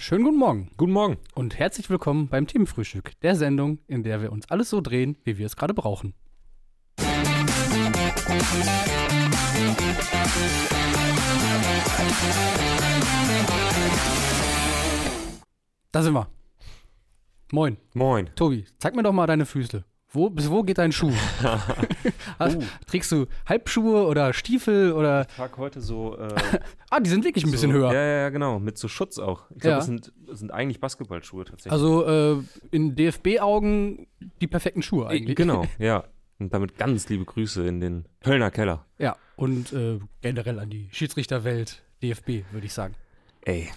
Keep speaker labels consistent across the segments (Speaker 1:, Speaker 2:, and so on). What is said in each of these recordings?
Speaker 1: Schönen guten Morgen
Speaker 2: Guten Morgen.
Speaker 1: und herzlich willkommen beim Themenfrühstück, der Sendung, in der wir uns alles so drehen, wie wir es gerade brauchen. Da sind wir. Moin,
Speaker 2: Moin.
Speaker 1: Tobi, zeig mir doch mal deine Füße. Wo, bis wo geht dein Schuh?
Speaker 2: Oh.
Speaker 1: Trägst du Halbschuhe oder Stiefel oder.
Speaker 2: Ich trage heute so. Äh,
Speaker 1: Ah, die sind wirklich ein bisschen
Speaker 2: so,
Speaker 1: höher.
Speaker 2: Ja, ja, ja, genau. Mit so Schutz auch. Ich glaube,
Speaker 1: Ja.
Speaker 2: das, sind, das sind eigentlich Basketballschuhe tatsächlich.
Speaker 1: Also äh, in DFB-Augen die perfekten Schuhe eigentlich.
Speaker 2: Genau, ja. Und damit ganz liebe Grüße in den Kölner Keller.
Speaker 1: Ja, und äh, generell an die Schiedsrichterwelt DFB, würde ich sagen.
Speaker 2: Ey.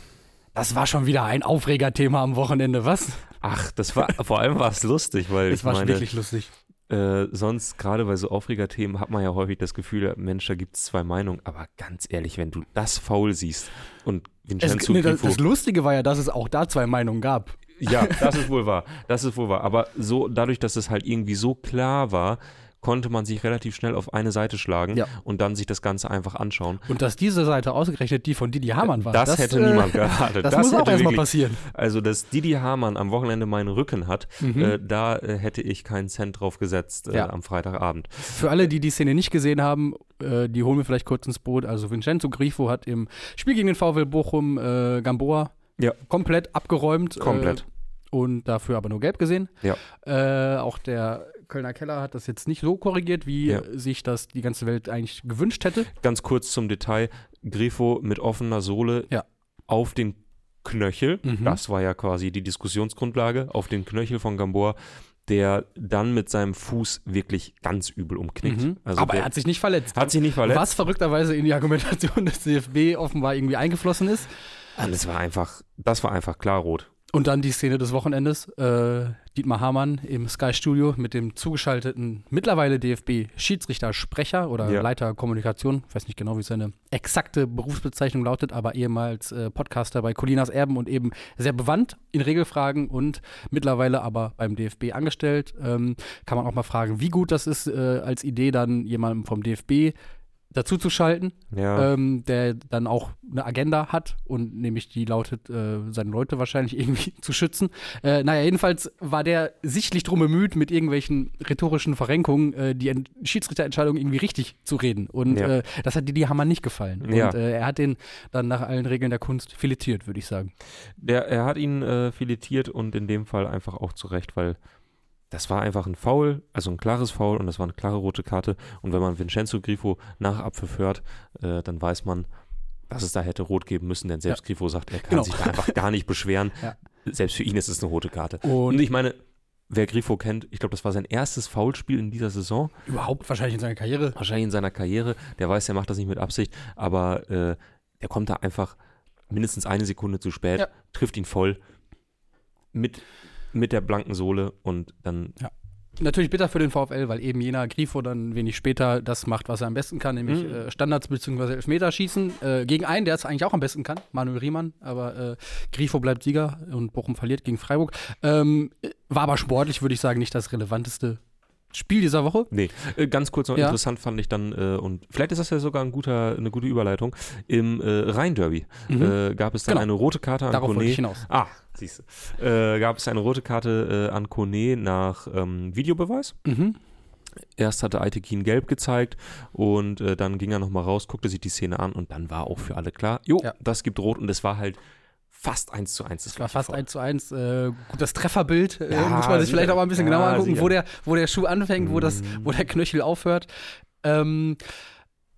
Speaker 1: Das war schon wieder ein Aufregerthema am Wochenende, was?
Speaker 2: Ach, das war, vor allem war es lustig, weil
Speaker 1: Es war
Speaker 2: meine,
Speaker 1: wirklich lustig.
Speaker 2: äh, sonst gerade bei so Aufregerthemen hat man ja häufig das Gefühl, Mensch, da gibt es zwei Meinungen. Aber ganz ehrlich, wenn du das faul siehst und
Speaker 1: Es,
Speaker 2: Vincenzo
Speaker 1: nee, das, das Lustige war ja, dass es auch da zwei Meinungen gab.
Speaker 2: Ja, das ist wohl wahr. Das ist wohl wahr. Aber so, dadurch, dass es halt irgendwie so klar war, konnte man sich relativ schnell auf eine Seite schlagen
Speaker 1: Ja.
Speaker 2: und dann sich das Ganze einfach anschauen.
Speaker 1: Und dass diese Seite ausgerechnet die von Didi Hamann war.
Speaker 2: Das, hätte
Speaker 1: äh,
Speaker 2: niemand geraten.
Speaker 1: Das, muss auch erstmal passieren.
Speaker 2: Also, dass Didi Hamann am Wochenende meinen Rücken hat,
Speaker 1: Mhm.
Speaker 2: äh, da äh, hätte ich keinen Cent drauf gesetzt äh,
Speaker 1: Ja.
Speaker 2: am Freitagabend.
Speaker 1: Für alle, die die Szene nicht gesehen haben, äh, die holen wir vielleicht kurz ins Boot. Also Vincenzo Grifo hat im Spiel gegen den VfL Bochum äh, Gamboa
Speaker 2: Ja.
Speaker 1: komplett abgeräumt.
Speaker 2: Komplett.
Speaker 1: Äh, und dafür aber nur gelb gesehen.
Speaker 2: Ja.
Speaker 1: Äh, auch der Kölner Keller hat das jetzt nicht so korrigiert, wie
Speaker 2: Ja.
Speaker 1: sich das die ganze Welt eigentlich gewünscht hätte.
Speaker 2: Ganz kurz zum Detail: Grifo mit offener Sohle
Speaker 1: Ja.
Speaker 2: auf den Knöchel.
Speaker 1: Mhm.
Speaker 2: Das war ja quasi die Diskussionsgrundlage. Auf den Knöchel von Gamboa, der dann mit seinem Fuß wirklich ganz übel umknickt.
Speaker 1: Mhm.
Speaker 2: Also
Speaker 1: aber er hat sich nicht verletzt.
Speaker 2: hat sich nicht verletzt.
Speaker 1: Was verrückterweise in die Argumentation des DFB offenbar irgendwie eingeflossen ist.
Speaker 2: Und es war einfach, das war einfach klar rot.
Speaker 1: Und dann die Szene des Wochenendes. Äh, Dietmar Hamann im Sky Studio mit dem zugeschalteten, mittlerweile DFB-Schiedsrichter-Sprecher oder
Speaker 2: Ja.
Speaker 1: Leiter Kommunikation. Ich weiß nicht genau, wie seine exakte Berufsbezeichnung lautet, aber ehemals äh, Podcaster bei Colinas Erben und eben sehr bewandt in Regelfragen und mittlerweile aber beim DFB angestellt. Ähm, kann man auch mal fragen, wie gut das ist, äh, als Idee dann jemandem vom DFB dazu zu schalten
Speaker 2: Ja.
Speaker 1: ähm, der dann auch eine Agenda hat und nämlich die lautet, äh, seine Leute wahrscheinlich irgendwie zu schützen. Äh, naja, jedenfalls war der sichtlich drum bemüht, mit irgendwelchen rhetorischen Verrenkungen äh, die Ent Schiedsrichterentscheidung irgendwie richtig zu reden. Und
Speaker 2: Ja.
Speaker 1: äh, das hat Didi Hammer nicht gefallen.
Speaker 2: Ja.
Speaker 1: Und äh, er hat den dann nach allen Regeln der Kunst filetiert, würde ich sagen.
Speaker 2: Der, er hat ihn äh, filetiert und in dem Fall einfach auch zurecht, weil das war einfach ein Foul, also ein klares Foul und das war eine klare rote Karte. Und wenn man Vincenzo Grifo nach Abpfiff hört, äh, dann weiß man, dass es da hätte rot geben müssen, denn selbst Grifo sagt, er kann
Speaker 1: Genau.
Speaker 2: sich da einfach gar nicht beschweren.
Speaker 1: Ja.
Speaker 2: Selbst für ihn ist es eine rote Karte. Und
Speaker 1: Und
Speaker 2: ich meine, wer Grifo kennt, ich glaube, das war sein erstes Foulspiel in dieser Saison.
Speaker 1: überhaupt wahrscheinlich in seiner Karriere.
Speaker 2: wahrscheinlich in seiner Karriere. Der weiß, der macht das nicht mit Absicht, aber äh, der kommt da einfach mindestens eine Sekunde zu spät,
Speaker 1: Ja.
Speaker 2: trifft ihn voll mit, mit der blanken Sohle und dann,
Speaker 1: Natürlich bitter für den VfL, weil eben jener Grifo dann wenig später das macht, was er am besten kann, nämlich
Speaker 2: Mhm.
Speaker 1: äh, Standards bzw. Elfmeterschießen äh, gegen einen, der es eigentlich auch am besten kann, Manuel Riemann, aber äh, Grifo bleibt Sieger und Bochum verliert gegen Freiburg. Ähm, war aber sportlich, würde ich sagen, nicht das relevanteste Spiel dieser Woche.
Speaker 2: nee, äh, ganz kurz noch
Speaker 1: Ja.
Speaker 2: interessant fand ich dann, äh, und vielleicht ist das ja sogar ein guter, eine gute Überleitung, im äh, Rhein-Derby
Speaker 1: Mhm.
Speaker 2: äh, gab es dann
Speaker 1: Genau.
Speaker 2: eine rote Karte an
Speaker 1: Darauf wollte ich
Speaker 2: Kone.
Speaker 1: hinaus.
Speaker 2: Ah, siehst du. Äh, gab es eine rote Karte äh, an Kone nach ähm, Videobeweis.
Speaker 1: Mhm.
Speaker 2: Erst hatte Aitekin gelb gezeigt und äh, dann ging er nochmal raus, guckte sich die Szene an und dann war auch für alle klar, jo,
Speaker 1: Ja.
Speaker 2: das gibt rot und es war halt fast eins zu eins.
Speaker 1: Das war fast 1 zu 1. Äh, gut, das Trefferbild äh,
Speaker 2: Ja,
Speaker 1: muss man sich
Speaker 2: sicher.
Speaker 1: vielleicht auch mal ein bisschen
Speaker 2: Ja,
Speaker 1: genauer angucken,
Speaker 2: sicher.
Speaker 1: wo der, wo der Schuh anfängt, wo, das,
Speaker 2: Mhm.
Speaker 1: wo der Knöchel aufhört. Ähm,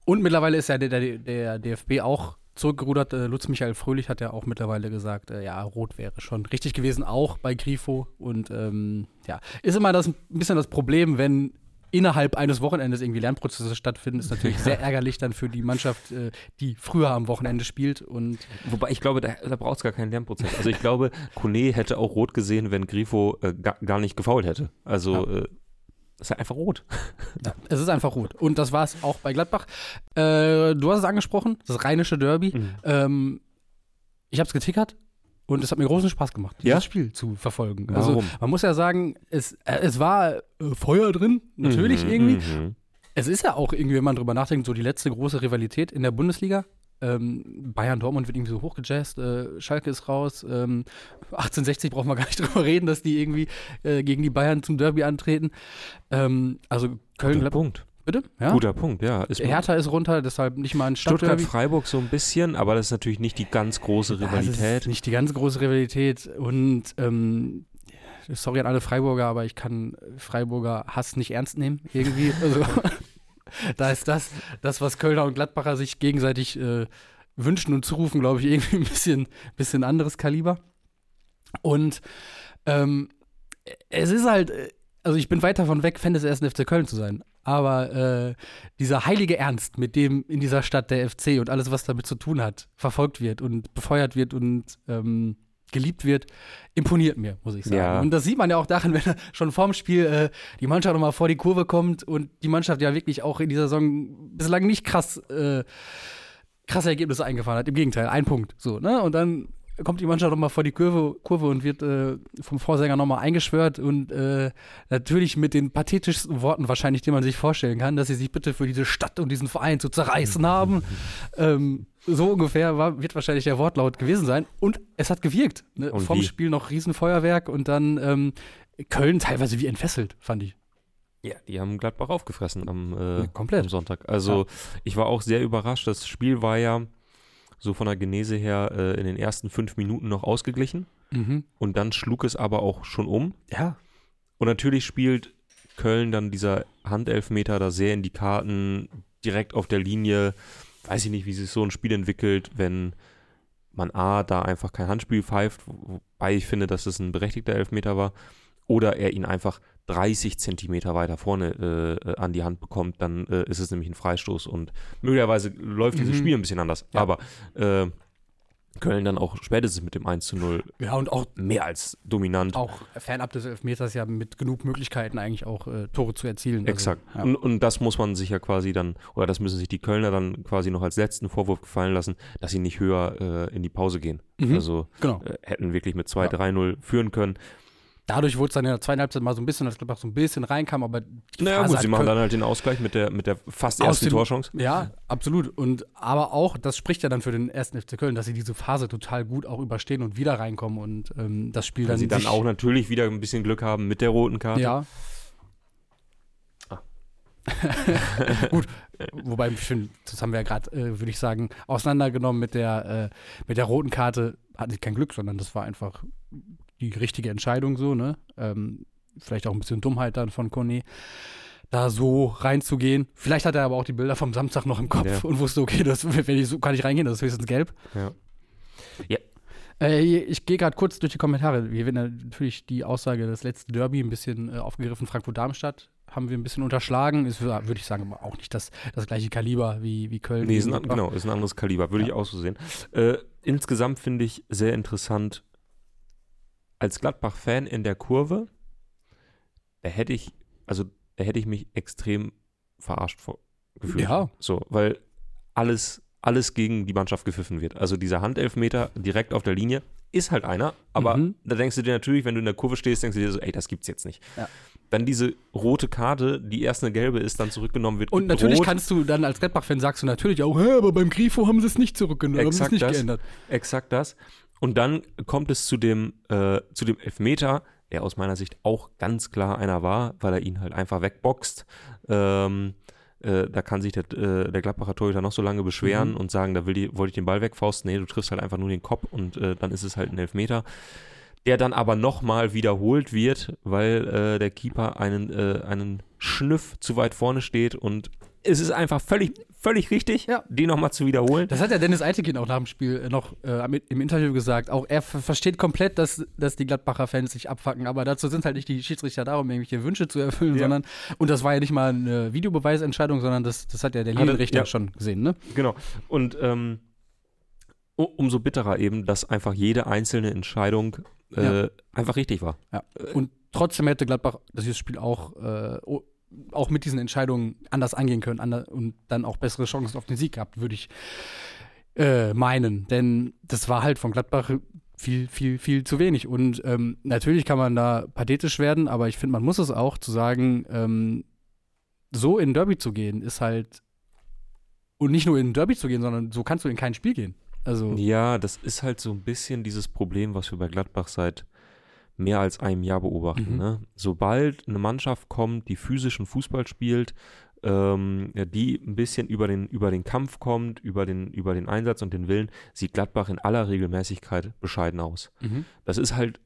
Speaker 1: und mittlerweile ist ja der, der, der DFB auch zurückgerudert. Äh, Lutz Michael Fröhlich hat ja auch mittlerweile gesagt, äh, ja, rot wäre schon richtig gewesen, auch bei Grifo. Und ähm, ja, ist immer das, ein bisschen das Problem, wenn innerhalb eines Wochenendes irgendwie Lernprozesse stattfinden, ist natürlich sehr ärgerlich dann für die Mannschaft, äh, die früher am Wochenende spielt. Und
Speaker 2: Wobei ich glaube, da, da braucht es gar keinen Lernprozess. Also ich glaube, Kone hätte auch rot gesehen, wenn Grifo äh, ga, gar nicht gefault hätte. Also äh, ist halt einfach rot.
Speaker 1: Ja, es ist einfach rot. Und das war es auch bei Gladbach. Äh, du hast es angesprochen, das rheinische Derby.
Speaker 2: Mhm.
Speaker 1: Ähm, ich habe es getickert und es hat mir großen Spaß gemacht, dieses
Speaker 2: Ja?
Speaker 1: Spiel zu verfolgen. Also
Speaker 2: Warum?
Speaker 1: man muss ja sagen, es, äh, es war äh, Feuer drin, natürlich
Speaker 2: Mhm,
Speaker 1: irgendwie.
Speaker 2: mhm.
Speaker 1: Es ist ja auch irgendwie, wenn man drüber nachdenkt, so die letzte große Rivalität in der Bundesliga. Ähm, Bayern Dortmund wird irgendwie so hochgejazzt, äh, Schalke ist raus. Ähm, 1860 brauchen wir gar nicht drüber reden, dass die irgendwie äh, gegen die Bayern zum Derby antreten. Ähm, also Köln.
Speaker 2: Guter Punkt.
Speaker 1: Bitte? Ja?
Speaker 2: Guter Punkt, ja.
Speaker 1: Ist Hertha ist runter, deshalb nicht mal ein
Speaker 2: Stuttgart-Freiburg so ein bisschen, aber das ist natürlich nicht die ganz große Rivalität. Das ist
Speaker 1: nicht die ganz große Rivalität und ähm, sorry an alle Freiburger, aber ich kann Freiburger Hass nicht ernst nehmen, irgendwie. Also, da ist das, das, was Kölner und Gladbacher sich gegenseitig äh, wünschen und zurufen, glaube ich, irgendwie ein bisschen, bisschen anderes Kaliber. Und ähm, es ist halt, äh, also ich bin weit davon weg, Fan des ersten FC Köln zu sein. Aber äh, dieser heilige Ernst, mit dem in dieser Stadt der FC und alles, was damit zu tun hat, verfolgt wird und befeuert wird und ähm, geliebt wird, imponiert mir, muss ich sagen. Ja. Und das sieht man ja auch daran, wenn schon vorm Spiel äh, die Mannschaft nochmal vor die Kurve kommt und die Mannschaft ja wirklich auch in dieser Saison bislang nicht krass äh, krasse Ergebnisse eingefahren hat. Im Gegenteil, ein Punkt. So, ne? Und dann kommt die Mannschaft nochmal vor die Kurve, Kurve und wird äh, vom Vorsänger nochmal eingeschwört und äh, natürlich mit den pathetischsten Worten wahrscheinlich, die man sich vorstellen kann, dass sie sich bitte für diese Stadt und diesen Verein zu zerreißen haben. ähm, so ungefähr war, wird wahrscheinlich der Wortlaut gewesen sein. Und es hat gewirkt. Ne? Vom wie? Spiel noch Riesenfeuerwerk und dann ähm, Köln teilweise wie entfesselt, fand ich.
Speaker 2: Ja, die haben Gladbach aufgefressen am, äh, Komplett. am Sonntag. Also ja. ich war auch sehr überrascht. Das Spiel war ja so von der Genese her äh, in den ersten fünf Minuten noch ausgeglichen. Mhm. Und dann schlug es aber auch schon um.
Speaker 1: Ja.
Speaker 2: Und natürlich spielt Köln dann dieser Handelfmeter da sehr in die Karten, direkt auf der Linie. Weiß ich nicht, wie sich so ein Spiel entwickelt, wenn man A, da einfach kein Handspiel pfeift, wobei ich finde, dass es ein berechtigter Elfmeter war, oder er ihn einfach 30 Zentimeter weiter vorne äh, an die Hand bekommt, dann äh, ist es nämlich ein Freistoß und möglicherweise läuft dieses mhm. Spiel ein bisschen anders. Ja. Aber äh, Köln dann auch spätestens mit dem 1 zu 0
Speaker 1: ja, und auch
Speaker 2: mehr als dominant.
Speaker 1: Auch fernab des Elfmeters ja mit genug Möglichkeiten eigentlich auch äh, Tore zu erzielen. Also,
Speaker 2: Exakt. Also, ja. und, und, das muss man sich ja quasi dann, oder das müssen sich die Kölner dann quasi noch als letzten Vorwurf gefallen lassen, dass sie nicht höher äh, in die Pause gehen. Mhm. Also genau. äh, hätten wirklich mit 2-3-0 führen können.
Speaker 1: Dadurch wurde es dann in der zweiten Halbzeit mal so ein bisschen, dass Gladbach so ein bisschen reinkam, aber
Speaker 2: die Naja, gut, sie machen dann halt den Ausgleich mit der, mit der fast ersten dem, Torchance.
Speaker 1: Ja, absolut. Und aber auch, das spricht ja dann für den ersten FC Köln, dass sie diese Phase total gut auch überstehen und wieder reinkommen und ähm, das Spiel Weil dann.
Speaker 2: sie dann auch natürlich wieder ein bisschen Glück haben mit der roten Karte.
Speaker 1: Ja. Ah. gut, wobei ich finde, das haben wir ja gerade, äh, würde ich sagen, auseinandergenommen mit der, äh, mit der roten Karte. Hatten sie kein Glück, sondern das war einfach die richtige Entscheidung so, ne? Ähm, vielleicht auch ein bisschen Dummheit dann von Kone, da so reinzugehen. Vielleicht hat er aber auch die Bilder vom Samstag noch im Kopf ja. und wusste, okay, das, wenn ich so kann ich reingehen, das ist höchstens gelb.
Speaker 2: Ja. ja.
Speaker 1: Äh, ich gehe gerade kurz durch die Kommentare. Wir werden natürlich die Aussage des letzten Derby ein bisschen äh, aufgegriffen. Frankfurt-Darmstadt haben wir ein bisschen unterschlagen. Ist, würde ich sagen, auch nicht das, das gleiche Kaliber wie, wie Köln.
Speaker 2: Nee, ist ein, genau, ist ein anderes Kaliber, würde ja. ich auch so sehen. Äh, insgesamt finde ich sehr interessant, als Gladbach-Fan in der Kurve, da hätte ich, also da hätte ich mich extrem verarscht gefühlt.
Speaker 1: Ja.
Speaker 2: So, weil alles, alles gegen die Mannschaft gepfiffen wird. Also dieser Handelfmeter direkt auf der Linie ist halt einer, aber mhm. da denkst du dir natürlich, wenn du in der Kurve stehst, denkst du dir so, ey, das gibt's jetzt nicht. Ja. Dann diese rote Karte, die erst eine gelbe ist, dann zurückgenommen wird.
Speaker 1: Und natürlich rot. kannst du dann als Gladbach-Fan sagst du natürlich auch, aber beim Grifo haben sie es nicht zurückgenommen,
Speaker 2: exakt
Speaker 1: haben es nicht
Speaker 2: das,
Speaker 1: geändert.
Speaker 2: Exakt das. Und dann kommt es zu dem, äh, zu dem Elfmeter, der aus meiner Sicht auch ganz klar einer war, weil er ihn halt einfach wegboxt. Ähm, äh, da kann sich der, äh, der Gladbacher Torhüter noch so lange beschweren mhm. und sagen, da will die, wollte ich den Ball wegfausten. Nee, du triffst halt einfach nur den Kopf und äh, dann ist es halt ein Elfmeter. Der dann aber nochmal wiederholt wird, weil äh, der Keeper einen, äh, einen Schnüff zu weit vorne steht und es ist einfach völlig, völlig richtig, ja. die nochmal zu wiederholen.
Speaker 1: Das hat ja Dennis Eitekin auch nach dem Spiel äh, noch äh, im Interview gesagt. Auch er versteht komplett, dass, dass die Gladbacher Fans sich abfacken, aber dazu sind halt nicht die Schiedsrichter da, um irgendwelche Wünsche zu erfüllen, ja. sondern, und das war ja nicht mal eine Videobeweisentscheidung, sondern das, das hat ja der Linienrichter ja. schon gesehen, ne?
Speaker 2: Genau. Und ähm, umso bitterer eben, dass einfach jede einzelne Entscheidung äh, einfach richtig war.
Speaker 1: Ja. Und trotzdem hätte Gladbach das Spiel auch äh, auch mit diesen Entscheidungen anders angehen können und dann auch bessere Chancen auf den Sieg gehabt, würde ich äh, meinen. Denn das war halt von Gladbach viel, viel, viel zu wenig. Und ähm, natürlich kann man da pathetisch werden, aber ich finde, man muss es auch zu sagen, ähm, so in Derby zu gehen, ist halt Und nicht nur in Derby zu gehen, sondern so kannst du in kein Spiel gehen. Also,
Speaker 2: Ja, das ist halt so ein bisschen dieses Problem, was wir bei Gladbach seit mehr als einem Jahr beobachten.
Speaker 1: Mhm.
Speaker 2: Ne? Sobald eine Mannschaft kommt, die physischen Fußball spielt, ähm, die ein bisschen über den, über den Kampf kommt, über den, über den Einsatz und den Willen, sieht Gladbach in aller Regelmäßigkeit bescheiden aus.
Speaker 1: mhm.
Speaker 2: Das ist halt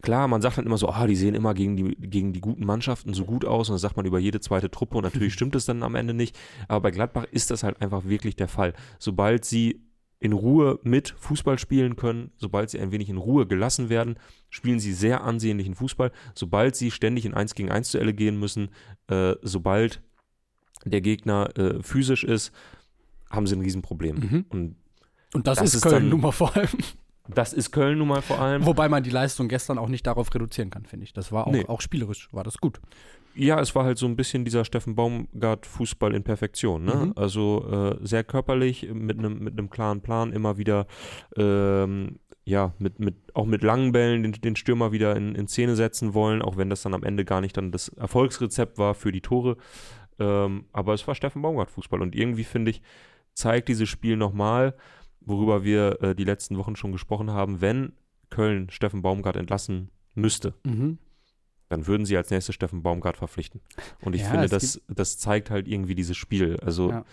Speaker 2: klar, man sagt dann immer so, ah, die sehen immer gegen die, gegen die guten Mannschaften so gut aus und das sagt man über jede zweite Truppe und natürlich stimmt es dann am Ende nicht. Aber bei Gladbach ist das halt einfach wirklich der Fall. Sobald sie in Ruhe mit Fußball spielen können, sobald sie ein wenig in Ruhe gelassen werden, spielen sie sehr ansehnlichen Fußball. Sobald sie ständig in 1 gegen 1 Duelle gehen müssen, äh, sobald der Gegner äh, physisch ist, haben sie ein Riesenproblem.
Speaker 1: Mhm.
Speaker 2: Und
Speaker 1: Und das,
Speaker 2: Das
Speaker 1: ist
Speaker 2: ist
Speaker 1: Köln
Speaker 2: dann-
Speaker 1: nun mal vor allem.
Speaker 2: Das ist Köln nun mal vor allem.
Speaker 1: Wobei man die Leistung gestern auch nicht darauf reduzieren kann, finde ich. Das war auch,
Speaker 2: Nee.
Speaker 1: auch spielerisch, war das gut.
Speaker 2: Ja, es war halt so ein bisschen dieser Steffen Baumgart-Fußball in Perfektion. Ne?
Speaker 1: Mhm.
Speaker 2: Also äh, sehr körperlich, mit einem mit klaren Plan, immer wieder, ähm, ja, mit, mit, auch mit langen Bällen den, den Stürmer wieder in, in Szene setzen wollen, auch wenn das dann am Ende gar nicht dann das Erfolgsrezept war für die Tore. Ähm, aber es war Steffen Baumgart-Fußball und irgendwie finde ich, zeigt dieses Spiel nochmal, worüber wir äh, die letzten Wochen schon gesprochen haben, wenn Köln Steffen Baumgart entlassen müsste,
Speaker 1: Mhm.
Speaker 2: dann würden sie als nächstes Steffen Baumgart verpflichten. Und ich
Speaker 1: Ja,
Speaker 2: finde, das, das zeigt halt irgendwie dieses Spiel. Also
Speaker 1: Ja.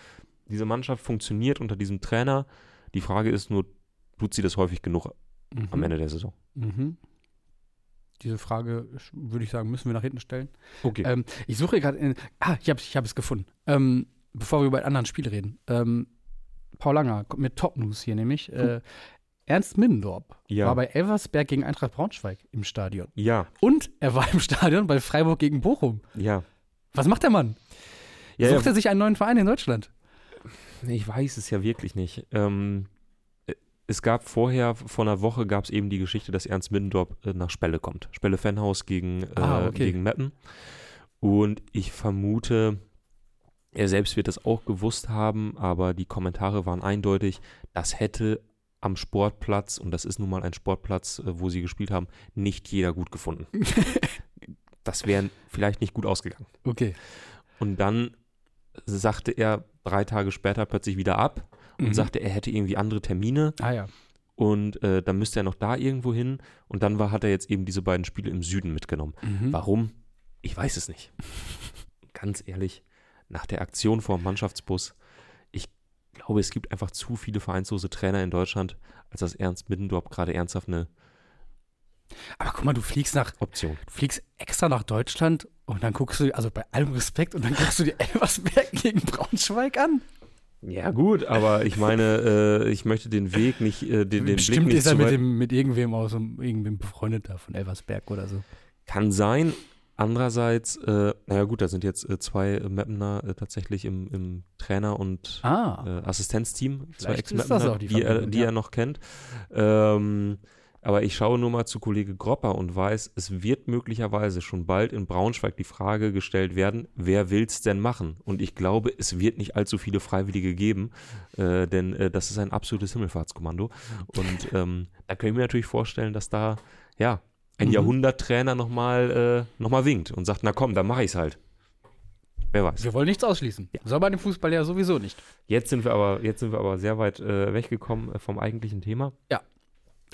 Speaker 2: diese Mannschaft funktioniert unter diesem Trainer. Die Frage ist nur, tut sie das häufig genug
Speaker 1: Mhm.
Speaker 2: am Ende der Saison?
Speaker 1: Mhm. Diese Frage, würde ich sagen, müssen wir nach hinten stellen.
Speaker 2: Okay.
Speaker 1: Ähm, ich suche gerade. Ah, ich habe es gefunden. Ähm, bevor wir über ein anderes Spiel reden. Ähm, Paul Langer kommt mit Top News hier, nämlich. Äh, Ernst Middendorp
Speaker 2: Ja.
Speaker 1: war bei Elversberg gegen Eintracht Braunschweig im Stadion.
Speaker 2: ja,
Speaker 1: Und er war im Stadion bei Freiburg gegen Bochum.
Speaker 2: ja.
Speaker 1: Was macht der Mann?
Speaker 2: Ja,
Speaker 1: Sucht er sich einen neuen Verein in Deutschland?
Speaker 2: ich weiß es ja wirklich nicht. Ähm, äh, es gab vorher, vor einer Woche gab es eben die Geschichte, dass Ernst Middendorp äh, nach Spelle kommt. Spelle Fanhaus gegen, äh,
Speaker 1: Ah, okay.
Speaker 2: gegen Meppen. Und ich vermute, er selbst wird das auch gewusst haben, aber die Kommentare waren eindeutig, das hätte am Sportplatz, und das ist nun mal ein Sportplatz, äh, wo sie gespielt haben, nicht jeder gut gefunden. das wäre vielleicht nicht gut ausgegangen.
Speaker 1: Okay.
Speaker 2: Und dann sagte er drei Tage später plötzlich wieder ab und
Speaker 1: Mhm.
Speaker 2: sagte, er hätte irgendwie andere Termine
Speaker 1: Ah ja.
Speaker 2: und äh, dann müsste er noch da irgendwo hin. Und dann war, hat er jetzt eben diese beiden Spiele im Süden mitgenommen.
Speaker 1: Mhm.
Speaker 2: Warum? Ich weiß es nicht. Ganz ehrlich, nach der Aktion vor dem Mannschaftsbus, ich glaube, es gibt einfach zu viele vereinslose Trainer in Deutschland, als dass Ernst Middendorf gerade ernsthaft eine
Speaker 1: Aber guck mal, du fliegst nach,
Speaker 2: Option.
Speaker 1: du fliegst extra nach Deutschland und dann guckst du, also bei allem Respekt, und dann guckst du dir Elversberg gegen Braunschweig an.
Speaker 2: Ja, gut, aber ich meine, äh, ich möchte den Weg nicht, äh, den, den Blick
Speaker 1: Bestimmt
Speaker 2: nicht
Speaker 1: ist er mit, dem, mit irgendwem aus irgendwem befreundet da von Elversberg oder so.
Speaker 2: Kann sein. Andererseits, äh, naja gut, da sind jetzt äh, zwei äh, Mappener äh, tatsächlich im, im Trainer- und
Speaker 1: Ah.
Speaker 2: äh, Assistenzteam, zwei Ex-Mappener,
Speaker 1: die
Speaker 2: die, er, die
Speaker 1: ja.
Speaker 2: er noch kennt. Ähm, aber ich schaue nur mal zu Kollege Gropper und weiß, es wird möglicherweise schon bald in Braunschweig die Frage gestellt werden, wer will's denn machen? Und ich glaube, es wird nicht allzu viele Freiwillige geben, äh, denn äh, das ist ein absolutes Himmelfahrtskommando. Und ähm, da können wir natürlich vorstellen, dass da, ja, ein
Speaker 1: Mhm.
Speaker 2: Jahrhunderttrainer nochmal äh, noch mal winkt und sagt, na komm, dann mache ich's halt. Wer weiß.
Speaker 1: Wir wollen nichts ausschließen. Soll bei dem Fußball ja sowieso nicht.
Speaker 2: Jetzt sind wir aber, jetzt sind wir aber sehr weit äh, weggekommen äh, vom eigentlichen Thema.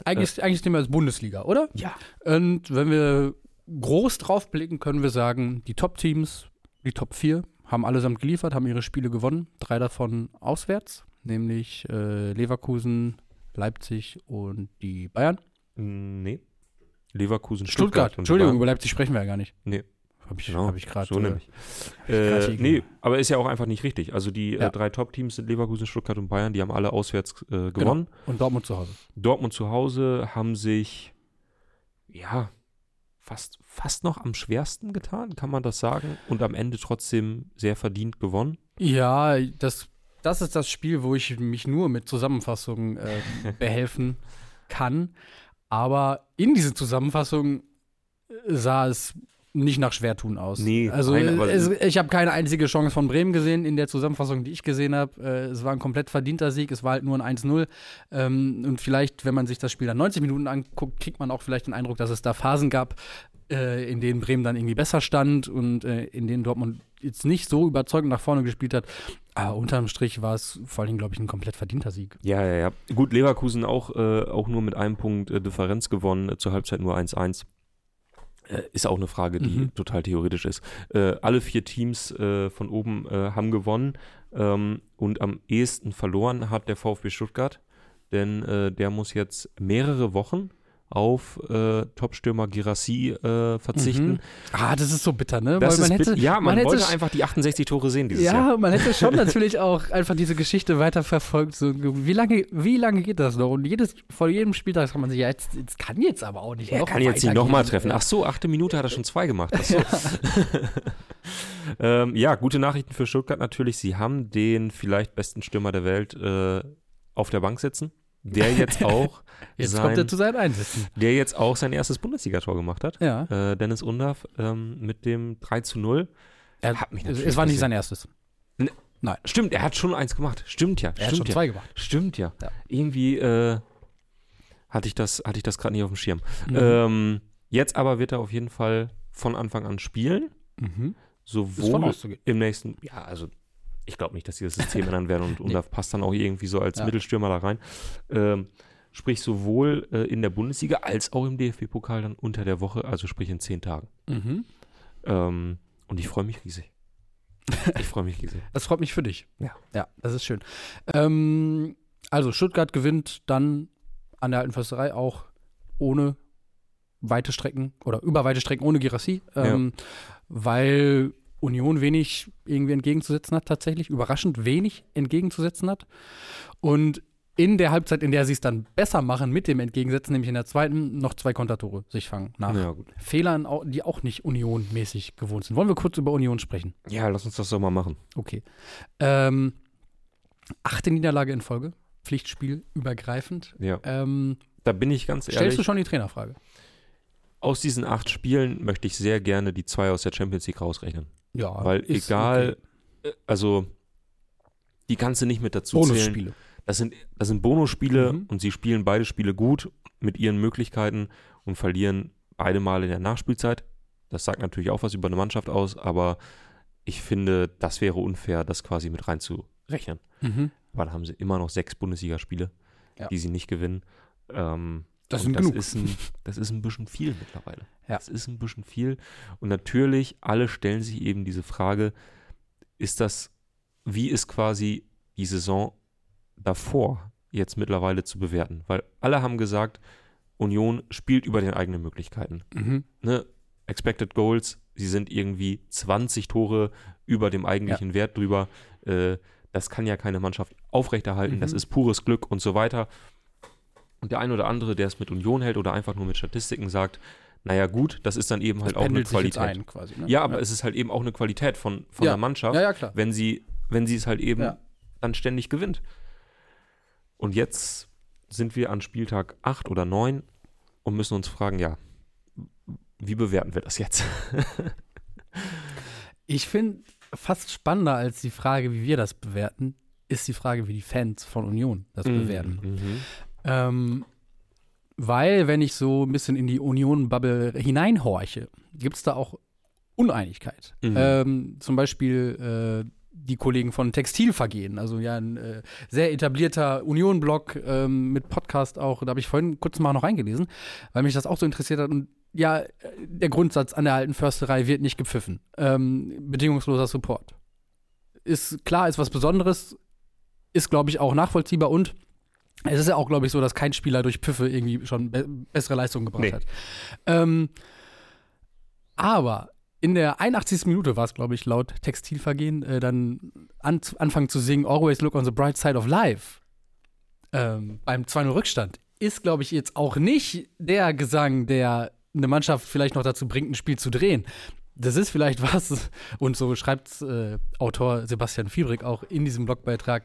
Speaker 1: Eigentlich, eigentlich nehmen wir als Bundesliga, oder?
Speaker 2: Ja.
Speaker 1: Und wenn wir groß drauf blicken, können wir sagen, die Top-Teams, die Top 4, haben allesamt geliefert, haben ihre Spiele gewonnen. Drei davon auswärts, nämlich äh, Leverkusen, Leipzig und die Bayern.
Speaker 2: Mm, Nee. Leverkusen,
Speaker 1: Stuttgart,
Speaker 2: Stuttgart.
Speaker 1: Entschuldigung,
Speaker 2: Bayern.
Speaker 1: über Leipzig sprechen wir ja gar nicht.
Speaker 2: Nee.
Speaker 1: Habe ich,
Speaker 2: Genau,
Speaker 1: hab ich gerade.
Speaker 2: so nämlich.
Speaker 1: hab ich grad
Speaker 2: Äh, nee, aber ist ja auch einfach nicht richtig. Also die
Speaker 1: Ja.
Speaker 2: äh, drei Top-Teams sind Leverkusen, Stuttgart und Bayern, die haben alle auswärts äh, gewonnen.
Speaker 1: Und Dortmund zu Hause.
Speaker 2: Dortmund zu Hause haben sich, ja, fast, fast noch am schwersten getan, kann man das sagen. Und am Ende trotzdem sehr verdient gewonnen.
Speaker 1: Ja, das, das ist das Spiel, wo ich mich nur mit Zusammenfassungen äh, behelfen kann. Aber in diese Zusammenfassung äh, sah es nicht nach Schwertun aus.
Speaker 2: Nee,
Speaker 1: also
Speaker 2: nein,
Speaker 1: es, ich habe keine einzige Chance von Bremen gesehen in der Zusammenfassung, die ich gesehen habe. Äh, es war ein komplett verdienter Sieg, es war halt nur ein 1-0. Ähm, und vielleicht, wenn man sich das Spiel dann 90 Minuten anguckt, kriegt man auch vielleicht den Eindruck, dass es da Phasen gab. Äh, in denen Bremen dann irgendwie besser stand und äh, in denen Dortmund jetzt nicht so überzeugend nach vorne gespielt hat. Aber unterm Strich war es vor allem, glaube ich, ein komplett verdienter Sieg.
Speaker 2: Ja, ja, ja. Gut, Leverkusen auch, äh, auch nur mit einem Punkt äh, Differenz gewonnen, äh, zur Halbzeit nur 1-1. Äh, ist auch eine Frage, die
Speaker 1: Mhm.
Speaker 2: total theoretisch ist. Alle vier Teams von oben haben gewonnen ähm, und am ehesten verloren hat der VfB Stuttgart, denn der muss jetzt mehrere Wochen auf äh, Topstürmer Girassi äh, verzichten.
Speaker 1: Mhm. Ah, das ist so bitter, ne?
Speaker 2: Das
Speaker 1: Weil
Speaker 2: ist bit- ja, man,
Speaker 1: hätte
Speaker 2: wollte einfach die 68 Tore sehen dieses Jahr.
Speaker 1: Ja, man hätte schon natürlich auch einfach diese Geschichte weiterverfolgt. So, wie, lange, wie lange geht das noch? Und jedes, vor jedem Spieltag kann man sich, ja, jetzt, jetzt kann jetzt aber auch nicht
Speaker 2: Er
Speaker 1: noch
Speaker 2: kann jetzt nicht nochmal treffen. Ach so, achte Minute hat er schon zwei gemacht. Ach so. ähm, ja, gute Nachrichten für Stuttgart natürlich. Sie haben den vielleicht besten Stürmer der Welt äh, auf der Bank sitzen, der jetzt auch
Speaker 1: Jetzt
Speaker 2: sein,
Speaker 1: kommt er zu seinen Einsätzen.
Speaker 2: der jetzt auch sein erstes Bundesligator gemacht hat.
Speaker 1: Ja.
Speaker 2: Äh, Dennis Undaff ähm, mit dem 3 zu 0.
Speaker 1: Er,
Speaker 2: Hat mich
Speaker 1: es, war nicht sein erstes.
Speaker 2: Stimmt, er hat schon eins gemacht. Stimmt ja.
Speaker 1: Er hat
Speaker 2: stimmt
Speaker 1: schon
Speaker 2: ja.
Speaker 1: zwei gemacht.
Speaker 2: Stimmt ja.
Speaker 1: Ja.
Speaker 2: Irgendwie äh, hatte ich das, hatte ich das gerade nicht auf dem Schirm.
Speaker 1: Mhm.
Speaker 2: Ähm, jetzt aber wird er auf jeden Fall von Anfang an spielen.
Speaker 1: Mhm.
Speaker 2: Sowohl im nächsten, ja, also ich glaube nicht, dass sie das System ändern werden und
Speaker 1: Nee.
Speaker 2: Undaf passt dann auch irgendwie so als
Speaker 1: Ja.
Speaker 2: Mittelstürmer da rein. Ähm, sprich sowohl äh, in der Bundesliga als auch im DFB-Pokal dann unter der Woche, also sprich in zehn Tagen.
Speaker 1: Mhm.
Speaker 2: Ähm, und ich freue mich riesig. Ich freue mich riesig.
Speaker 1: Das freut mich für dich.
Speaker 2: Ja.
Speaker 1: Ja, das ist schön. Ähm, also Stuttgart gewinnt dann an der Alten Försterei auch ohne weite Strecken oder über weite Strecken ohne Girassi, ähm, weil Union wenig irgendwie entgegenzusetzen hat, tatsächlich. Überraschend wenig entgegenzusetzen hat. Und in der Halbzeit, in der sie es dann besser machen mit dem Entgegensetzen, nämlich in der zweiten, noch zwei Kontertore sich fangen nach
Speaker 2: Ja.
Speaker 1: Fehlern, die auch nicht Union-mäßig gewohnt sind. Wollen wir kurz über Union sprechen?
Speaker 2: Ja, lass uns das doch mal machen.
Speaker 1: Okay. Ähm, achte Niederlage in Folge. Pflichtspiel übergreifend.
Speaker 2: Ja.
Speaker 1: Ähm,
Speaker 2: Da bin ich ganz ehrlich.
Speaker 1: stellst du schon die Trainerfrage?
Speaker 2: Aus diesen acht Spielen möchte ich sehr gerne die zwei aus der Champions League rausrechnen.
Speaker 1: Ja.
Speaker 2: Weil egal,
Speaker 1: okay.
Speaker 2: äh, also die kannst du nicht mit dazu zählen.
Speaker 1: Bonusspiele.
Speaker 2: Das sind, das sind Bonusspiele
Speaker 1: Mhm.
Speaker 2: und sie spielen beide Spiele gut mit ihren Möglichkeiten und verlieren beide Mal in der Nachspielzeit. Das sagt natürlich auch was über eine Mannschaft aus, aber ich finde, das wäre unfair, das quasi mit reinzurechnen.
Speaker 1: Mhm.
Speaker 2: Weil da haben sie immer noch sechs Bundesligaspiele,
Speaker 1: Ja.
Speaker 2: die sie nicht gewinnen. Ähm,
Speaker 1: Das sind
Speaker 2: das
Speaker 1: genug.
Speaker 2: Ist ein, das ist ein bisschen viel mittlerweile.
Speaker 1: Ja.
Speaker 2: Das ist ein bisschen viel. Und natürlich, alle stellen sich eben diese Frage, ist das, wie ist quasi die Saison davor jetzt mittlerweile zu bewerten? Weil alle haben gesagt, Union spielt über den eigenen Möglichkeiten.
Speaker 1: Mhm.
Speaker 2: Ne? Expected Goals, sie sind irgendwie 20 Tore über dem eigentlichen Wert drüber. Äh, das kann ja keine Mannschaft aufrechterhalten.
Speaker 1: Mhm.
Speaker 2: Das ist pures Glück und so weiter. Und der ein oder andere, der es mit Union hält oder einfach nur mit Statistiken sagt, naja gut, das ist dann eben halt
Speaker 1: Das
Speaker 2: auch eine Qualität.
Speaker 1: ein quasi. Ne?
Speaker 2: Ja, aber es ist halt eben auch eine Qualität von, von
Speaker 1: Ja.
Speaker 2: der Mannschaft,
Speaker 1: ja, ja,
Speaker 2: wenn sie, wenn sie es halt eben
Speaker 1: Ja.
Speaker 2: dann ständig gewinnt. Und jetzt sind wir an Spieltag 8 oder 9 und müssen uns fragen, ja, wie bewerten wir das jetzt?
Speaker 1: Ich finde fast spannender als die Frage, wie wir das bewerten, ist die Frage, wie die Fans von Union das bewerten.
Speaker 2: Mhm.
Speaker 1: Ähm, weil, wenn ich so ein bisschen in die Union-Bubble hineinhorche, gibt es da auch Uneinigkeit.
Speaker 2: Mhm.
Speaker 1: Ähm, zum Beispiel äh, die Kollegen von Textilvergehen, also ja ein äh, sehr etablierter Union-Blog ähm, mit Podcast auch, da habe ich vorhin kurz mal noch reingelesen, weil mich das auch so interessiert hat und ja, äh, der Grundsatz an der alten Försterei wird nicht gepfiffen. Ähm, bedingungsloser Support. Ist klar, ist was Besonderes, ist glaube ich auch nachvollziehbar und es ist ja auch, glaube ich, so, dass kein Spieler durch Pfiffe irgendwie schon be bessere Leistungen gebracht
Speaker 2: Nee.
Speaker 1: hat. Ähm, aber in der 81. Minute war es, glaube ich, laut Textilvergehen, äh, dann an, anfangen zu singen Always Look on the Bright Side of Life ähm, beim 2-0 Rückstand. Ist, glaube ich, jetzt auch nicht der Gesang, der eine Mannschaft vielleicht noch dazu bringt, ein Spiel zu drehen. Das ist vielleicht was, und so schreibt äh, Autor Sebastian Fiebrig auch in diesem Blogbeitrag,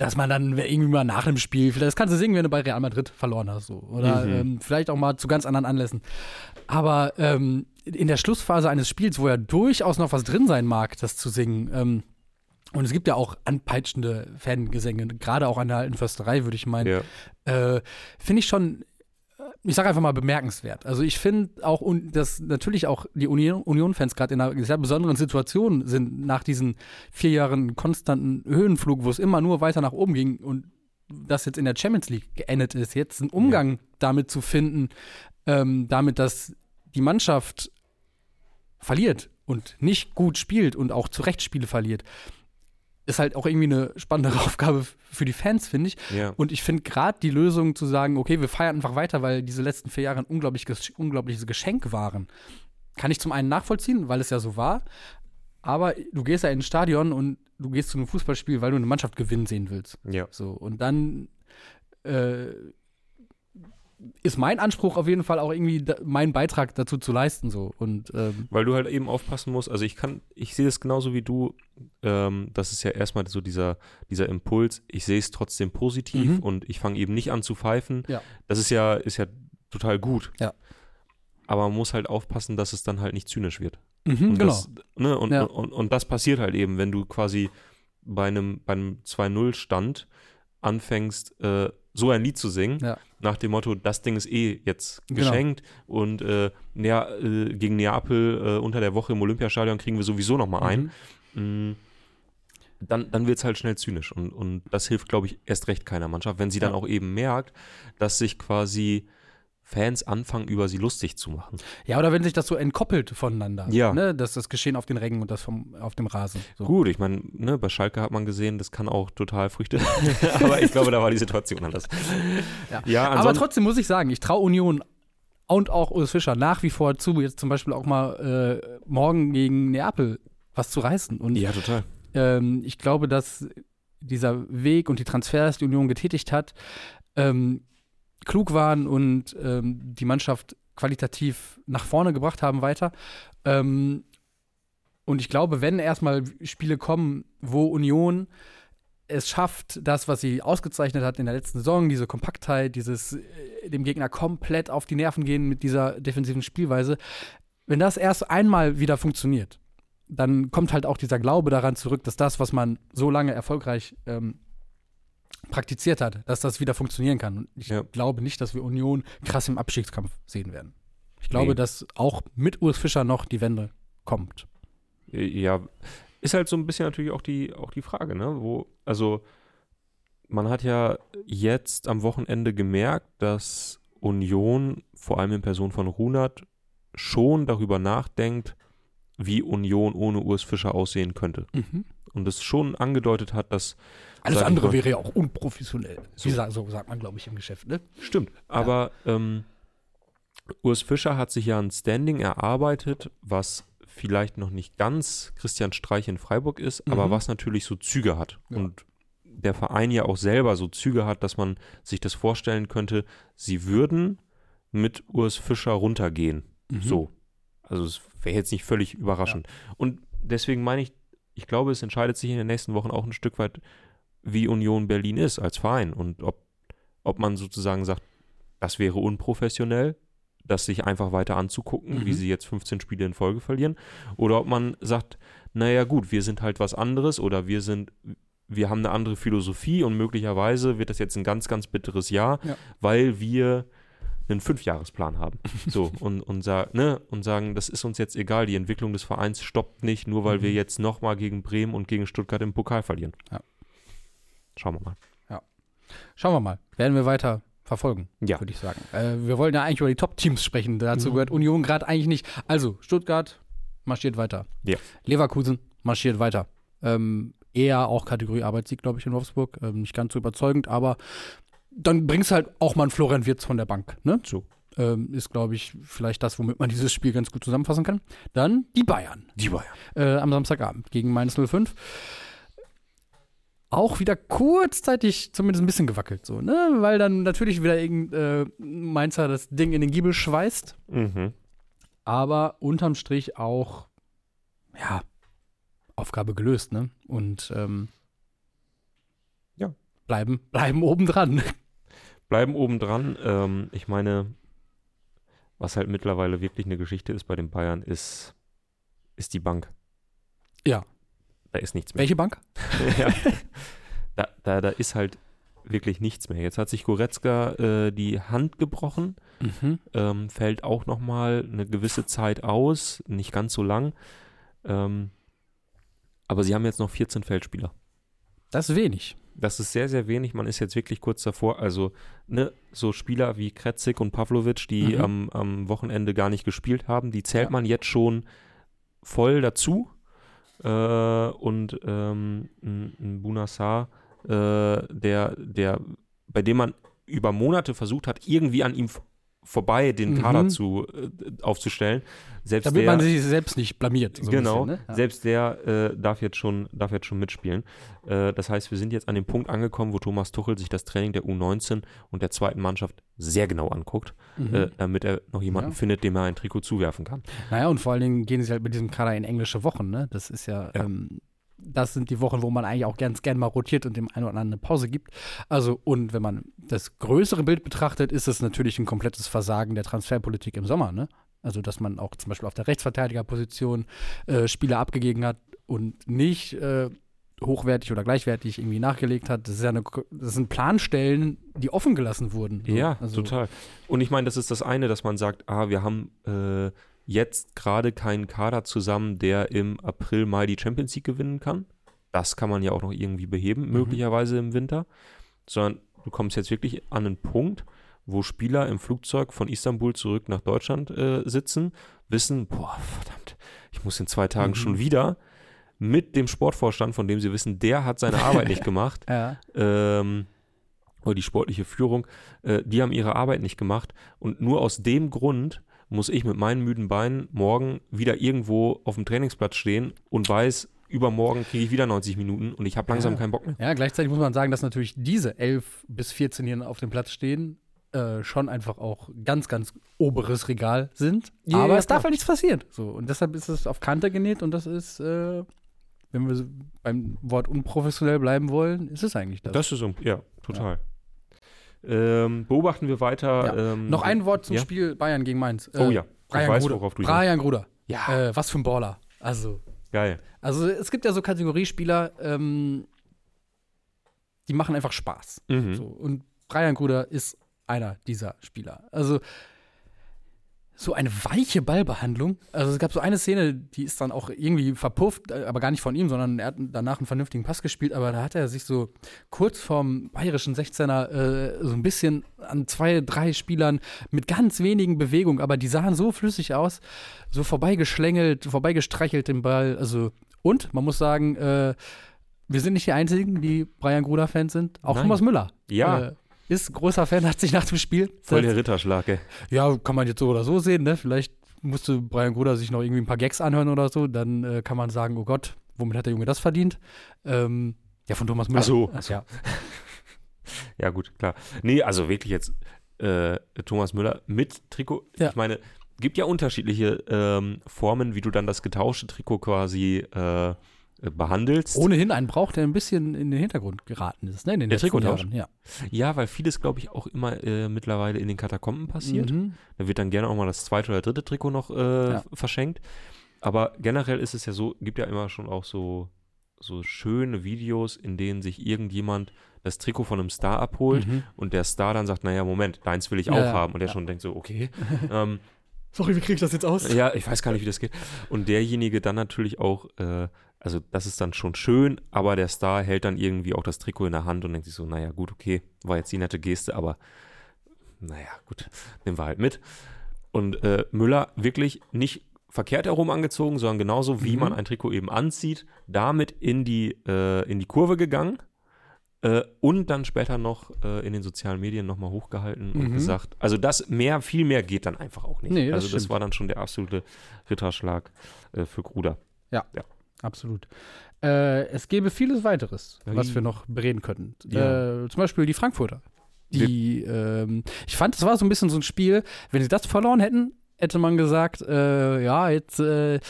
Speaker 1: dass man dann irgendwie mal nach dem Spiel, vielleicht das kannst du singen, wenn du bei Real Madrid verloren hast, so. Oder
Speaker 2: Mhm.
Speaker 1: ähm, vielleicht auch mal zu ganz anderen Anlässen. Aber ähm, in der Schlussphase eines Spiels, wo ja durchaus noch was drin sein mag, das zu singen, ähm, und es gibt ja auch anpeitschende Fangesänge, gerade auch an der alten Försterei, würde ich meinen,
Speaker 2: Ja.
Speaker 1: äh, finde ich schon ich sage einfach mal bemerkenswert. Also ich finde auch, dass natürlich auch die Union-Fans gerade in einer sehr besonderen Situation sind nach diesen vier Jahren konstanten Höhenflug, wo es immer nur weiter nach oben ging und das jetzt in der Champions League geendet ist, jetzt einen Umgang ja. damit zu finden, ähm, damit, dass die Mannschaft verliert und nicht gut spielt und auch zu Recht Spiele verliert ist halt auch irgendwie eine spannendere Aufgabe für die Fans, finde ich. Ja. Und ich finde gerade die Lösung zu sagen, okay, wir feiern einfach weiter, weil diese letzten vier Jahre ein unglaubliches, unglaubliches Geschenk waren, kann ich zum einen nachvollziehen, weil es ja so war. Aber du gehst ja ins Stadion und du gehst zu einem Fußballspiel, weil du eine Mannschaft gewinnen sehen willst.
Speaker 2: Ja.
Speaker 1: So, und dann äh, ist mein Anspruch auf jeden Fall auch irgendwie da, meinen Beitrag dazu zu leisten so und ähm
Speaker 2: weil du halt eben aufpassen musst also ich kann ich sehe das genauso wie du ähm, das ist ja erstmal so dieser dieser Impuls ich sehe es trotzdem positiv mhm. und ich fange eben nicht an zu pfeifen
Speaker 1: ja.
Speaker 2: das ist ja ist ja total gut
Speaker 1: ja
Speaker 2: aber man muss halt aufpassen dass es dann halt nicht zynisch wird
Speaker 1: mhm,
Speaker 2: und
Speaker 1: genau
Speaker 2: das, ne, und, ja. und, und, und das passiert halt eben wenn du quasi bei einem bei einem 2-0 Stand anfängst äh, so ein Lied zu singen,
Speaker 1: ja.
Speaker 2: nach dem Motto, das Ding ist eh jetzt genau. geschenkt genau. und äh, Nea, äh, gegen Neapel äh, unter der Woche im Olympiastadion kriegen wir sowieso nochmal ein. Mhm. Mm, dann, dann wird es halt schnell zynisch und, und das hilft, glaube ich, erst recht keiner Mannschaft, wenn sie ja. dann auch eben merkt, dass sich quasi Fans anfangen, über sie lustig zu machen.
Speaker 1: Ja, oder wenn sich das so entkoppelt voneinander.
Speaker 2: Ja.
Speaker 1: Ne? Das, das Geschehen auf den Rängen und das vom, auf dem Rasen. So.
Speaker 2: Gut, ich meine, ne, bei Schalke hat man gesehen, das kann auch total Früchte. Aber ich glaube, da war die Situation anders.
Speaker 1: Ja, ja aber trotzdem muss ich sagen, ich traue Union und auch Urs Fischer nach wie vor zu, jetzt zum Beispiel auch mal äh, morgen gegen Neapel was zu reißen. Und,
Speaker 2: ja, total.
Speaker 1: Ähm, ich glaube, dass dieser Weg und die Transfers, die Union getätigt hat, ähm, klug waren und ähm, die Mannschaft qualitativ nach vorne gebracht haben weiter. Ähm, und ich glaube, wenn erstmal Spiele kommen, wo Union es schafft, das, was sie ausgezeichnet hat in der letzten Saison, diese Kompaktheit, dieses äh, dem Gegner komplett auf die Nerven gehen mit dieser defensiven Spielweise, wenn das erst einmal wieder funktioniert, dann kommt halt auch dieser Glaube daran zurück, dass das, was man so lange erfolgreich ähm, praktiziert hat, dass das wieder funktionieren kann. Und ich ja. glaube nicht, dass wir Union krass im Abstiegskampf sehen werden. Ich glaube, nee. dass auch mit Urs Fischer noch die Wende kommt.
Speaker 2: Ja, ist halt so ein bisschen natürlich auch die, auch die Frage, ne? Wo, also man hat ja jetzt am Wochenende gemerkt, dass Union, vor allem in Person von Runert, schon darüber nachdenkt, wie Union ohne Urs Fischer aussehen könnte. Mhm. Und es schon angedeutet hat, dass
Speaker 1: alles andere mal, wäre ja auch unprofessionell. So, Wie, so sagt man, glaube ich, im Geschäft, ne?
Speaker 2: Stimmt. Aber ja. ähm, Urs Fischer hat sich ja ein Standing erarbeitet, was vielleicht noch nicht ganz Christian Streich in Freiburg ist, mhm. aber was natürlich so Züge hat. Ja. Und der Verein ja auch selber so Züge hat, dass man sich das vorstellen könnte, sie würden mit Urs Fischer runtergehen. Mhm. So. Also es wäre jetzt nicht völlig überraschend. Ja. Und deswegen meine ich, ich glaube, es entscheidet sich in den nächsten Wochen auch ein Stück weit wie Union Berlin ist als Verein und ob, ob man sozusagen sagt, das wäre unprofessionell, das sich einfach weiter anzugucken, mhm. wie sie jetzt 15 Spiele in Folge verlieren, oder ob man sagt, naja gut, wir sind halt was anderes oder wir sind, wir haben eine andere Philosophie und möglicherweise wird das jetzt ein ganz, ganz bitteres Jahr, ja. weil wir einen Fünfjahresplan haben. So, und, und, sag, ne, und sagen, das ist uns jetzt egal, die Entwicklung des Vereins stoppt nicht, nur weil mhm. wir jetzt nochmal gegen Bremen und gegen Stuttgart im Pokal verlieren.
Speaker 1: Ja.
Speaker 2: Schauen wir mal.
Speaker 1: Ja. Schauen wir mal. Werden wir weiter verfolgen,
Speaker 2: ja.
Speaker 1: würde ich sagen. Äh, wir wollen ja eigentlich über die Top-Teams sprechen. Dazu mhm. gehört Union gerade eigentlich nicht. Also, Stuttgart marschiert weiter.
Speaker 2: Ja.
Speaker 1: Leverkusen marschiert weiter. Ähm, eher auch Kategorie Arbeitssieg, glaube ich, in Wolfsburg. Ähm, nicht ganz so überzeugend, aber dann bringst halt auch mal einen Florian Wirtz von der Bank. Ne?
Speaker 2: So.
Speaker 1: Ähm, ist, glaube ich, vielleicht das, womit man dieses Spiel ganz gut zusammenfassen kann. Dann die Bayern.
Speaker 2: Die Bayern.
Speaker 1: Äh, am Samstagabend gegen Mainz 05 auch wieder kurzzeitig zumindest ein bisschen gewackelt, so, ne? Weil dann natürlich wieder irgendein äh, Mainzer das Ding in den Giebel schweißt.
Speaker 2: Mhm.
Speaker 1: Aber unterm Strich auch, ja, Aufgabe gelöst, ne? Und ähm,
Speaker 2: ja.
Speaker 1: bleiben, bleiben obendran.
Speaker 2: Bleiben obendran. Ähm, ich meine, was halt mittlerweile wirklich eine Geschichte ist bei den Bayern, ist, ist die Bank.
Speaker 1: Ja,
Speaker 2: da ist nichts mehr.
Speaker 1: Welche Bank?
Speaker 2: ja. Da, da, da ist halt wirklich nichts mehr. Jetzt hat sich Goretzka äh, die Hand gebrochen,
Speaker 1: Mhm.
Speaker 2: ähm, fällt auch nochmal eine gewisse Zeit aus, nicht ganz so lang. Ähm, aber sie haben jetzt noch 14 Feldspieler.
Speaker 1: Das ist wenig.
Speaker 2: Das ist sehr, sehr wenig. Man ist jetzt wirklich kurz davor. Also, ne, so Spieler wie Kretzik und Pavlovic, die
Speaker 1: Mhm.
Speaker 2: am, am Wochenende gar nicht gespielt haben, die zählt
Speaker 1: Ja.
Speaker 2: man jetzt schon voll dazu. Äh, und ähm, ein, ein Bunassar, äh, der, der, bei dem man über Monate versucht hat, irgendwie an ihm vorbei den
Speaker 1: Mhm.
Speaker 2: Kader zu, äh, aufzustellen. Selbst
Speaker 1: Damit
Speaker 2: der,
Speaker 1: man sich selbst nicht blamiert. so
Speaker 2: genau,
Speaker 1: bisschen, ne? ja.
Speaker 2: selbst der äh, darf, jetzt schon, darf jetzt schon mitspielen. Äh, das heißt, wir sind jetzt an dem Punkt angekommen, wo Thomas Tuchel sich das Training der U19 und der zweiten Mannschaft sehr genau anguckt,
Speaker 1: Mhm.
Speaker 2: äh, damit er noch jemanden
Speaker 1: Ja.
Speaker 2: findet, dem er ein Trikot zuwerfen kann.
Speaker 1: Naja, und vor allen Dingen gehen sie halt mit diesem Kader in englische Wochen, ne? Das ist ja,
Speaker 2: Ja.
Speaker 1: Ähm, das sind die Wochen, wo man eigentlich auch ganz gern mal rotiert und dem einen oder anderen eine Pause gibt. Also, und wenn man das größere Bild betrachtet, ist es natürlich ein komplettes Versagen der Transferpolitik im Sommer, ne? Also, dass man auch zum Beispiel auf der Rechtsverteidigerposition äh, Spieler abgegeben hat und nicht äh, hochwertig oder gleichwertig irgendwie nachgelegt hat. Das, ist ja eine, das sind Planstellen, die offen gelassen wurden. So.
Speaker 2: Ja,
Speaker 1: also,
Speaker 2: total. Und ich meine, das ist das eine, dass man sagt, ah, wir haben äh, jetzt gerade keinen Kader zusammen, der im April, Mai die Champions League gewinnen kann. Das kann man ja auch noch irgendwie beheben,
Speaker 1: Mhm.
Speaker 2: möglicherweise im Winter. Sondern du kommst jetzt wirklich an einen Punkt, wo Spieler im Flugzeug von Istanbul zurück nach Deutschland äh, sitzen, wissen, boah, verdammt, ich muss in zwei Tagen
Speaker 1: Mhm.
Speaker 2: schon wieder mit dem Sportvorstand, von dem sie wissen, der hat seine Arbeit nicht gemacht,
Speaker 1: Ja.
Speaker 2: ähm, oder die sportliche Führung, äh, die haben ihre Arbeit nicht gemacht. Und nur aus dem Grund muss ich mit meinen müden Beinen morgen wieder irgendwo auf dem Trainingsplatz stehen und weiß, übermorgen kriege ich wieder 90 Minuten und ich habe langsam
Speaker 1: Ja.
Speaker 2: keinen Bock mehr.
Speaker 1: Ja, gleichzeitig muss man sagen, dass natürlich diese 11 bis 14 hier auf dem Platz stehen, äh, schon einfach auch ganz, ganz oberes Regal sind.
Speaker 2: Ja,
Speaker 1: Aber
Speaker 2: ja,
Speaker 1: es darf halt nichts passieren. So, und deshalb ist es auf Kante genäht und das ist, äh, wenn wir beim Wort unprofessionell bleiben wollen, ist es eigentlich das.
Speaker 2: Das ist, so- ja, total. Ähm, beobachten wir weiter. Ähm,
Speaker 1: Noch ein Wort zum
Speaker 2: ja?
Speaker 1: Spiel Bayern gegen Mainz. Äh,
Speaker 2: Oh ja,
Speaker 1: Brian
Speaker 2: ich weiß,
Speaker 1: Gruder.
Speaker 2: worauf du
Speaker 1: Brian Gruder.
Speaker 2: Ja,
Speaker 1: Äh, was für ein Baller. Also,
Speaker 2: geil.
Speaker 1: also es gibt ja so Kategoriespieler, ähm, die machen einfach Spaß.
Speaker 2: Mhm.
Speaker 1: So, und Brian Gruder ist einer dieser Spieler. Also so eine weiche Ballbehandlung. Also es gab so eine Szene, die ist dann auch irgendwie verpufft, äh, aber gar nicht von ihm, sondern er hat danach einen vernünftigen Pass gespielt, aber da hat er sich so kurz vorm bayerischen 16er äh, so ein bisschen an zwei, drei Spielern mit ganz wenigen Bewegungen, aber die sahen so flüssig aus, so vorbeigeschlängelt, vorbeigestreichelt den Ball. Also und man muss sagen, äh, wir sind nicht die Einzigen, die Brian Gruder-Fans sind. Auch
Speaker 2: Nein.
Speaker 1: Thomas Müller.
Speaker 2: Ja.
Speaker 1: Äh, ist großer Fan, hat sich nach dem Spiel.
Speaker 2: Voll der Ritterschlag, ey.
Speaker 1: ja, kann man jetzt so oder so sehen, ne? Vielleicht musste Brian Gruder sich noch irgendwie ein paar Gags anhören oder so. Dann äh, kann man sagen, oh Gott, womit hat der Junge das verdient? Ähm, ja, von Thomas Müller.
Speaker 2: Ach so.
Speaker 1: Ach, ja.
Speaker 2: Ja, gut, klar. Nee, also wirklich jetzt äh, Thomas Müller mit Trikot.
Speaker 1: Ja.
Speaker 2: Ich meine, gibt ja unterschiedliche ähm, Formen, wie du dann das getauschte Trikot quasi äh, äh, behandelst.
Speaker 1: Ohnehin ein Brauch, der ein bisschen in den Hintergrund geraten ist, ne? In den
Speaker 2: Der Trikottausch?
Speaker 1: Ja.
Speaker 2: Ja, weil vieles, glaube ich, auch immer äh, mittlerweile in den Katakomben passiert.
Speaker 1: Mhm.
Speaker 2: Da wird dann gerne auch mal das zweite oder dritte Trikot noch äh,
Speaker 1: Ja.
Speaker 2: verschenkt. Aber generell ist es ja so, gibt ja immer schon auch so, so schöne Videos, in denen sich irgendjemand das Trikot von einem Star abholt
Speaker 1: Mhm.
Speaker 2: und der Star dann sagt, naja, Moment, deins will ich
Speaker 1: Ja,
Speaker 2: auch
Speaker 1: ja,
Speaker 2: haben. Und der
Speaker 1: ja.
Speaker 2: schon denkt so, okay. ähm,
Speaker 1: Sorry, wie kriege ich das jetzt aus?
Speaker 2: ja, ich weiß gar nicht, wie das geht. Und derjenige dann natürlich auch, äh, also das ist dann schon schön, aber der Star hält dann irgendwie auch das Trikot in der Hand und denkt sich so, naja, gut, okay, war jetzt die nette Geste, aber naja, gut, nehmen wir halt mit. Und äh, Müller wirklich nicht verkehrt herum angezogen, sondern genauso wie
Speaker 1: Mhm.
Speaker 2: man ein Trikot eben anzieht, damit in die, äh, in die Kurve gegangen äh, und dann später noch äh, in den sozialen Medien nochmal hochgehalten und
Speaker 1: Mhm.
Speaker 2: gesagt, also das mehr, viel mehr geht dann einfach auch nicht.
Speaker 1: Nee, das
Speaker 2: also das
Speaker 1: stimmt.
Speaker 2: war dann schon der absolute Ritterschlag äh, für Gruder.
Speaker 1: Absolut. Äh, es gäbe vieles weiteres, was
Speaker 2: Ui.
Speaker 1: wir noch bereden könnten.
Speaker 2: Ja.
Speaker 1: Äh, zum Beispiel die Frankfurter. Die, ähm, ich fand, es war so ein bisschen so ein Spiel, wenn sie das verloren hätten, hätte man gesagt, äh, ja, jetzt äh,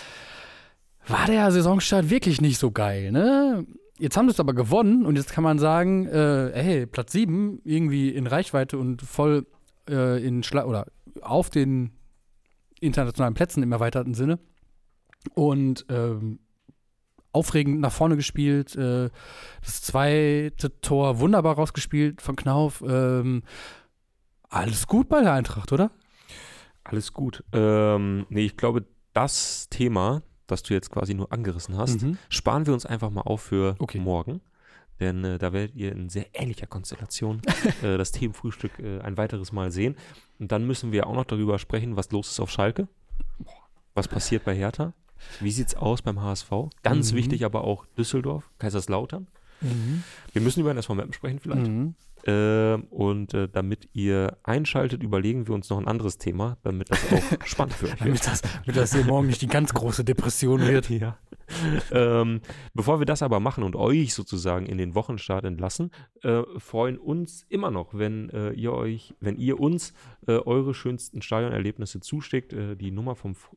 Speaker 1: war der Saisonstart wirklich nicht so geil, ne? Jetzt haben sie es aber gewonnen und jetzt kann man sagen, äh, hey, Platz 7 irgendwie in Reichweite und voll äh, in Schla oder auf den internationalen Plätzen im erweiterten Sinne. Und ähm, aufregend nach vorne gespielt. Äh, das zweite Tor wunderbar rausgespielt von Knauf. Ähm, alles gut bei der Eintracht, oder?
Speaker 2: Alles gut. Ähm, nee, ich glaube, das Thema, das du jetzt quasi nur angerissen hast,
Speaker 1: Mhm.
Speaker 2: sparen wir uns einfach mal auf für
Speaker 1: Okay.
Speaker 2: morgen. Denn äh, da werdet ihr in sehr ähnlicher Konstellation äh, das Themenfrühstück äh, ein weiteres Mal sehen. Und dann müssen wir auch noch darüber sprechen, was los ist auf Schalke. Was passiert bei Hertha? Wie sieht's aus beim HSV? Ganz
Speaker 1: Mhm.
Speaker 2: wichtig aber auch Düsseldorf, Kaiserslautern. Wir müssen über den SV Meppen sprechen vielleicht.
Speaker 1: Mhm.
Speaker 2: Ähm, und äh, damit ihr einschaltet, überlegen wir uns noch ein anderes Thema, damit das auch spannend für euch wird.
Speaker 1: Damit, das, damit das hier morgen nicht die ganz große Depression wird.
Speaker 2: Ja. ähm, bevor wir das aber machen und euch sozusagen in den Wochenstart entlassen, äh, freuen uns immer noch, wenn äh, ihr euch, wenn ihr uns äh, eure schönsten Stadionerlebnisse zuschickt. Äh, die Nummer vom F-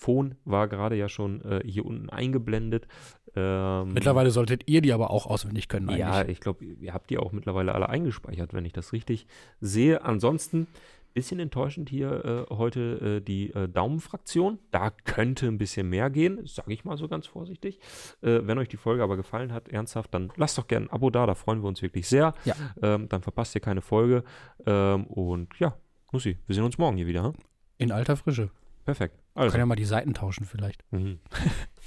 Speaker 2: T-Frühfon war gerade ja schon äh, hier unten eingeblendet. Ähm,
Speaker 1: Mittlerweile solltet ihr die aber auch auswendig können eigentlich.
Speaker 2: ja, ich glaube, ihr habt die auch mittlerweile alle eingespeichert, wenn ich das richtig sehe. Ansonsten bisschen enttäuschend hier äh, heute äh, die äh, Daumenfraktion. Da könnte ein bisschen mehr gehen, sage ich mal so ganz vorsichtig. Äh, wenn euch die Folge aber gefallen hat, ernsthaft, dann lasst doch gerne ein Abo da, da freuen wir uns wirklich sehr.
Speaker 1: Ja.
Speaker 2: Ähm, dann verpasst ihr keine Folge. Ähm, und ja, Lucy, wir sehen uns morgen hier wieder. Hm?
Speaker 1: In alter Frische.
Speaker 2: Perfekt. Also.
Speaker 1: Können ja mal die Seiten tauschen vielleicht.
Speaker 2: Mhm.